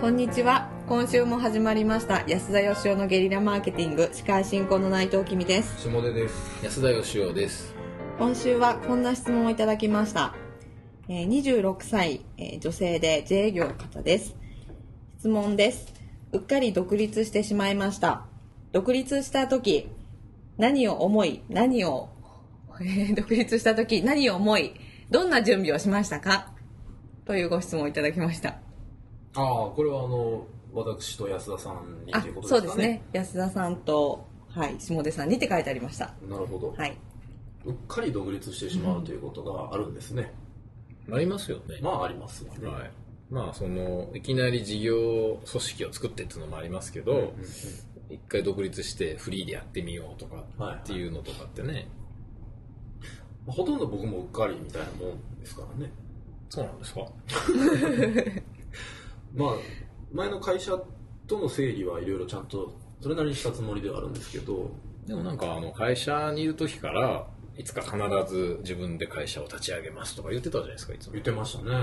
こんにちは。今週も始まりました。安田義雄のゲリラマーケティング。司会進行の内藤君です。下出です。安田義雄です。今週はこんな質問をいただきました、えー26歳、えー女性で自営業の方です。質問です。うっかり独立してしまいました。独立した時何を思い何を、え ー独立した時何を思いどんな準備をしましたか？というご質問をいただきましたああこれはあの私と安田さんにあということそうでかね。ですすね。安田さんと、はい、下出さんにって書いてありました。なるほど、はい。うっかり独立してしまうということがあるんですね、ありますよね。まあありますよね、はい。まあそのいきなり事業組織を作ってっていうのもありますけど、うんうんうん。一回独立してフリーでやってみようとかっていうのとかってね、まあほとんど僕もうっかりみたいなもんですからね。そうなんですか？まあ前の会社との整理はいろいろちゃんとそれなりにしたつもりではあるんですけど。でもなんかあの会社にいる時からいつか必ず自分で会社を立ち上げますとか言ってたじゃないですかいつも。言ってましたね、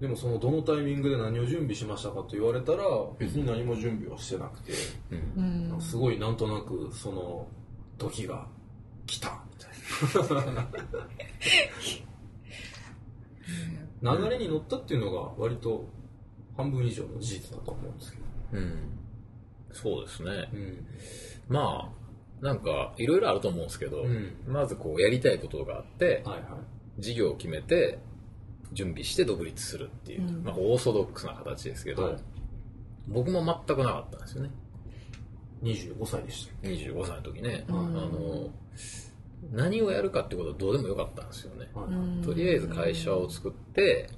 でもそのどのタイミングで何を準備しましたかと言われたら別に何も準備はしてなくて、うん。すごいなんとなくその時が来たみたいな。流れに乗ったっていうのが割と半分以上の事実だと思うんですけど、うん。そうですね。うん。まあなんかいろいろあると思うんですけど、うん。まずこうやりたいことがあって、はいはい。事業を決めて準備して独立するっていう、うん。まあ、オーソドックスな形ですけど、はい。僕も全くなかったんですよね。25歳でした25歳の時ね、うん。あの何をやるかってことはどうでもよかったんですよね、はいうん。とりあえず会社を作って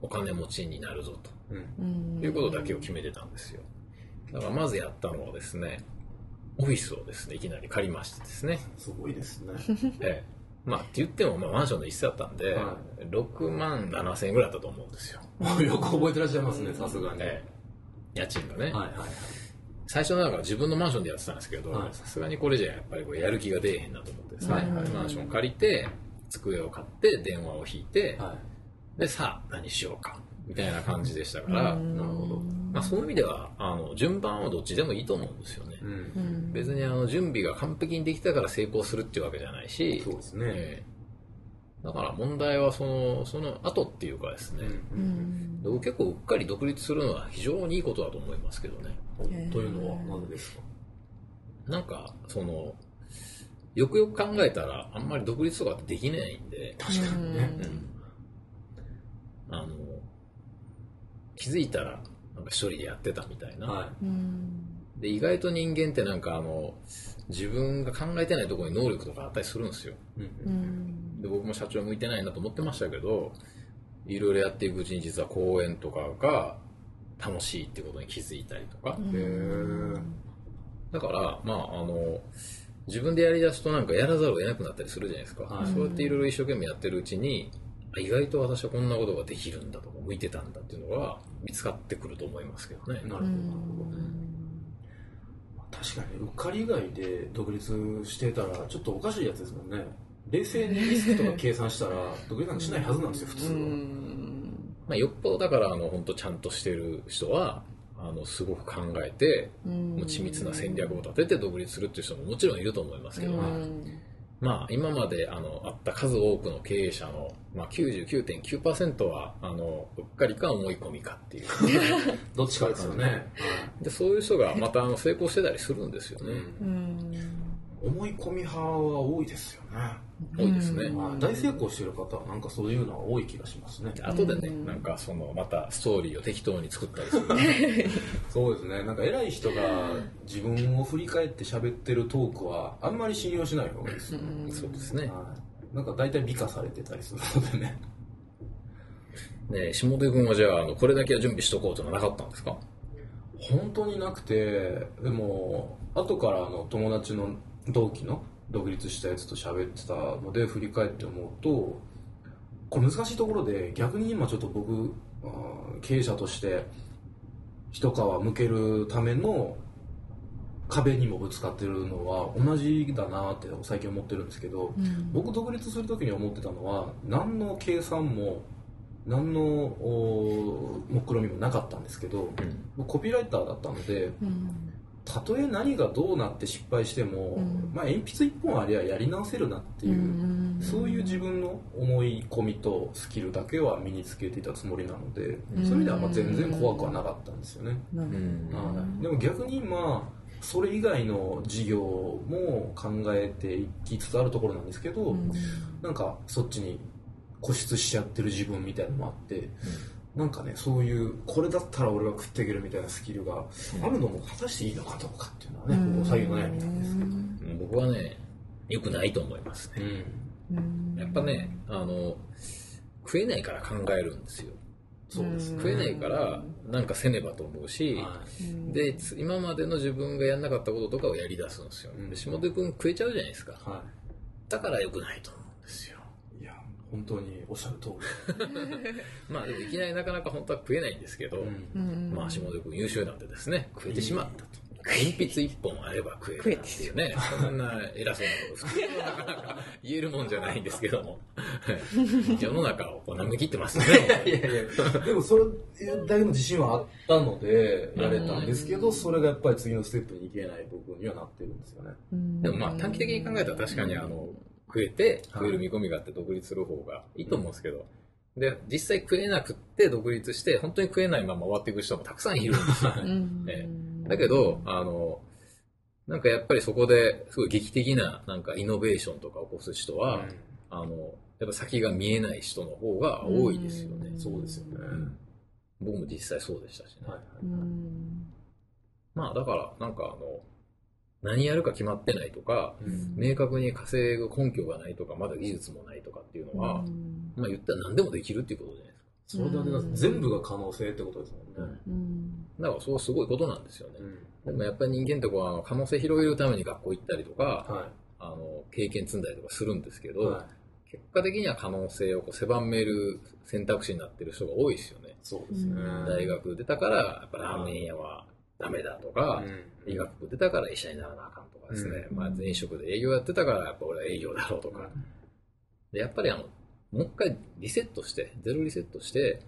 お金持ちになるぞうんうん。ということだけを決めてたんですよ。だからまずやったのはですねオフィスをですねいきなり借りましてですね。すごいですね。ええ。まあって言っても、まあ、マンションの一室だったんで、は6万7千円ぐらいだったと思うんですよ、よく覚えてらっしゃいますねさすがに、ええ。家賃がね、はいはい最初なんか自分のマンションでやってたんですけどはい。さすがにこれじゃやっぱりこれやる気が出えへんなと思ってですね、はいはい。マンション借りて机を買って電話を引いて、はい。でさあ何しようかみたいな感じでしたから、うん。なるほど。まあ、そういう意味ではあの順番はどっちでもいいと思うんですよね、うん。うん。別にあの準備が完璧にできたから成功するっていうわけじゃないしそうですね、ええ。だから問題はそのその後っていうかですね、うん。僕結構うっかり独立するのは非常にいいことだと思いますけどね。うんというのは何でですか？なんかそのよくよく考えたらあんまり独立とかってできないんで、確かにね、あの気づいたらなんか一人でやってたみたいな、はうん。で意外と人間ってなんかあの自分が考えてないところに能力とかあったりするんですよ。い、うんうん。で僕も社長向いてないなと思ってましたけどいろいろやっていくうちに実は講演とかが楽しいってことに気づいたりとか、へえだからまああの自分でやりだすとなんかやらざるを得なくなったりするじゃないですか、はい。そうやっていろいろ一生懸命やってるうちにあ意外と私はこんなことができるんだとか向いてたんだっていうのが見つかってくると思いますけどね。なるほどなるほど確かにうっかり以外で独立してたらちょっとおかしいやつですもんね。冷静にリスクとか計算したら独立なんかしないはずなんですよ普通は、まあ、よっぽどだからあの本当ちゃんとしてる人はあのすごく考えて緻密な戦略を立てて独立するっていう人ももちろんいると思いますけど、まあ、今まであのあった数多くの経営者の、まあ、99.9%はあのうっかりか思い込みかっていう。どっちかですよね、でそういう人がまたあの成功してたりするんですよね、うん思い込み派は多いですよね、多いですね、はい大成功してる方はなんかそういうのは多い気がしますね。で後でね、なんかそのまたストーリーを適当に作ったりする。そうですね。なんか偉い人が自分を振り返って喋ってるトークはあんまり信用しない方がいいですよね、そうですね。はい、なんか大体美化されてたりするのでね。ね下出君はじゃああのこれだけは準備しとこうというのはなかったんですか？本当になくてでも後からあの友達の同期の独立したやつと喋ってたので振り返って思うとこれ難しいところで逆に今ちょっと僕経営者として一皮向けるための壁にもぶつかってるのは同じだなって最近思ってるんですけど、僕独立する時に思ってたのは何の計算も何のお目論みもなかったんですけど、僕コピーライターだったのでうんたとえ何がどうなって失敗しても、うん。まあ、鉛筆一本ありゃやり直せるなっていう、うんそういう自分の思い込みとスキルだけは身につけていたつもりなので、うん。そういう意味ではまあ全然怖くはなかったんですよね、うん。はい。でも逆にまあそれ以外の事業も考えていきつつあるところなんですけど、うん。なんかそっちに固執しちゃってる自分みたいなのもあって、なんかねそういうこれだったら俺が食っていけるみたいなスキルがあるのも果たしていいのかどうかっていうのはね、うん。最後の悩みなんですけど、うん。僕はね良くないと思います。ねうん。やっぱねあの食えないから考えるんですよ。そうですね。食えないからなんかせねばと思うし、でつ今までの自分がやんなかったこととかをやり出すんですよ、うん。で下手君食えちゃうじゃないですか。い、はだから良くないと思うんですよ本当におっしゃる通 まあでもいきなりなかなか本当は食えないんですけど、り、うん。うん。まあ下手君優秀なんでですね食えてしまったと。鉛筆一本あれば食えるなんていうねそんな偉そうなことなかなか言えるもんじゃないんですけども。世の中をこう舐め切ってますね。いやいやでもそれだけの自信はあったのでやれたんですけど、それがやっぱり次のステップに行けない部分にはなってるんですよね。うん。でもまあ短期的に考えたら確かにあの食えて食える見込みがあって独立する方がいいと思うんですけど、で実際食えなくって独立して本当に食えないまま終わっていく人もたくさんいるんですよ。うん。えだけどあのなんかやっぱりそこですごい劇的ななんかイノベーションとか起こす人は、あのやっぱ先が見えない人の方が多いですよね、うん。そうですよね、うん。僕も実際そうでしたしね、はいはいうん。まあだからなんかあの何やるか決まってないとか、うん。明確に稼ぐ根拠がないとかまだ技術もないとかっていうのは、うん。まあ言ったら何でもできるっていうことじゃないですか。それだけだと全部が可能性ってことですもんね、うん。だからそうすごいことなんですよね、うん。でもやっぱり人間ってこうあの可能性広げるために学校行ったりとか、はあの経験積んだりとかするんですけど、い。は結果的には可能性をこう狭める選択肢になってる人が多いですよね、いそうですね、うん。大学出たからやっぱラーメン屋はダメだとか、うん。医学部出たから医者にならなあかんとかですね、うん。まあ、前職で営業やってたからやっぱ俺は営業だろうとか、でやっぱりあのもう一回リセットしてゼロリセットして、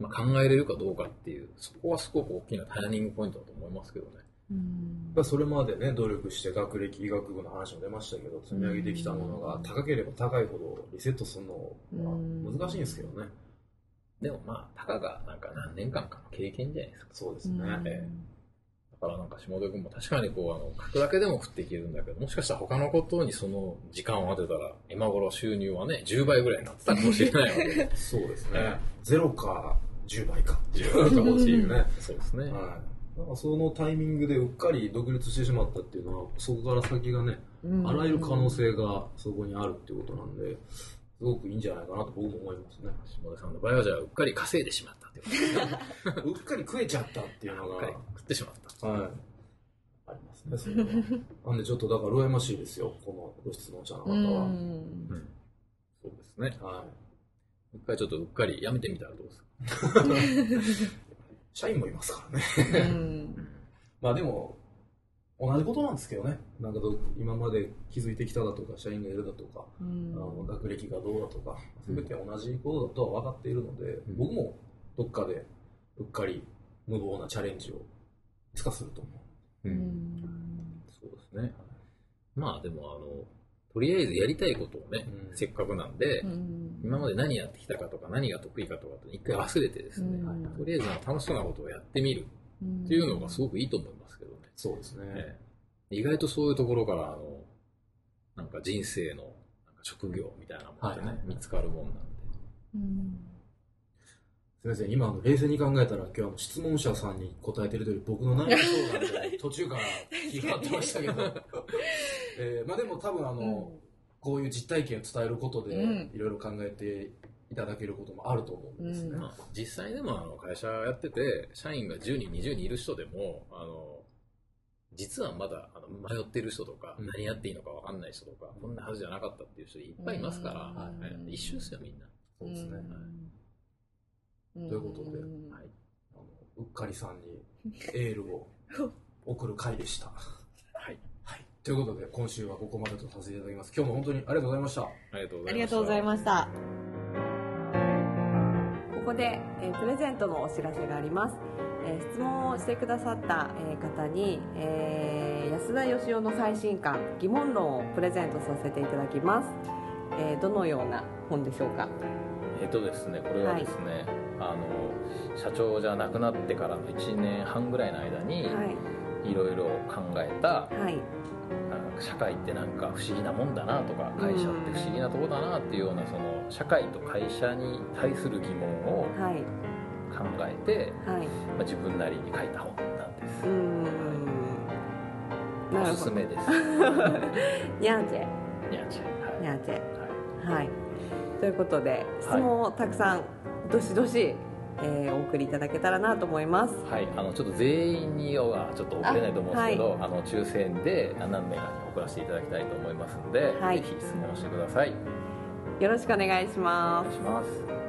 まあ、考えれるかどうかっていうそこはすごく大きなターニングポイントだと思いますけどね。うん。それまでね努力して学歴医学部の話も出ましたけど積み上げてきたものが高ければ高いほどリセットするのは難しいんですけどね、でもまあたかがなんか何年間かの経験じゃないですか。そうですね、えだからなんか下出君も確かにこうあの書くだけでも食っていけるんだけどもしかしたら他のことにその時間を当てたら今頃収入はね10倍ぐらいになってたかもしれないわけで そうですね、えゼロか10倍か。っていう10倍かもしいね、そうですね、はい、なんかそのタイミングでうっかり独立してしまったっていうのはそこから先がね、うん。あらゆる可能性がそこにあるっていうことなんですごくいいんじゃないかなと僕も思いますね。下出さんの場合はじゃあうっかり稼いでしまったっていうこと うっかり食えちゃったっていうのが。うっかり食ってしまった。はい。ありますね。それはなんでちょっとだから羨ましいですよこのご質問者の方うは、ん。そうですね。は一回ちょっとうっかりやめてみたらどうですか？い、社員もいますからね。うん。まあでも同じことなんですけどね。なんかど今まで気づいてきただとか社員がいるだとかうん。あの学歴がどうだとか全て同じことだとは分かっているので、うん。僕もどっかでうっかり無謀なチャレンジをいつかすると思う。ううん。んそうですね。まあでもあのとりあえずやりたいことをね、うん。せっかくなんで、うん。今まで何やってきたかとか何が得意かとかって一回忘れてですね、うん。とりあえず楽しそうなことをやってみるっていうのがすごくいいと思いますけどね、そうですね、ええ。意外とそういうところからあのなんか人生のなんか職業みたいなものってね、はいはい見つかるもんなんで。うん。すみません今あの冷静に考えたら今日あの質問者さんに答えてるという僕の内容相談で 途中から気が張ってましたけど、えーまあ、でも多分あの、こういう実体験を伝えることでうん。いろいろ考えていただけることもあると思うんですね、うん。まあ、実際でもあの会社やってて社員が10人20人いる人でもあの実はまだあの迷ってる人とか、うん。何やっていいのか分かんない人とかこんなはずじゃなかったっていう人いっぱいいますから、うん。はい。一緒ですよみんな、そうですね、うん。ということでうん。はい、あのうっかりさんにエールを送る回でした。はい、はい、ということで今週はここまでとさせていただきます。今日も本当にありがとうございました。ありがとうございました。ありがとうございました。こで、えープレゼントのお知らせがあります、えー質問をしてくださった、えー方に、えー安田義雄の最新刊疑問論をプレゼントさせていただきます、えーどのような本でしょうか？えっとですねこれはですね、あの社長じゃなくなってからの1年半ぐらいの間に、はい。いろいろ考えたはい。社会ってなんか不思議なもんだなとか会社って不思議なとこだなっていうようなその社会と会社に対する疑問をはい。考えて、はい。まあ、自分なりに書いた本なんです。うーん。なおすすめです。ニャーチェ。にゃんちゃんニャーチェ。はい、はい。ということで質問をたくさんどしどし、えーお送りいただけたらなと思います。はい、あのちょっと全員にはちょっと送れないと思うんですけどあ、の抽選で何名かに送らせていただきたいと思いますので、はい。ぜひ質問してくださいよろしくお願いします。願いします。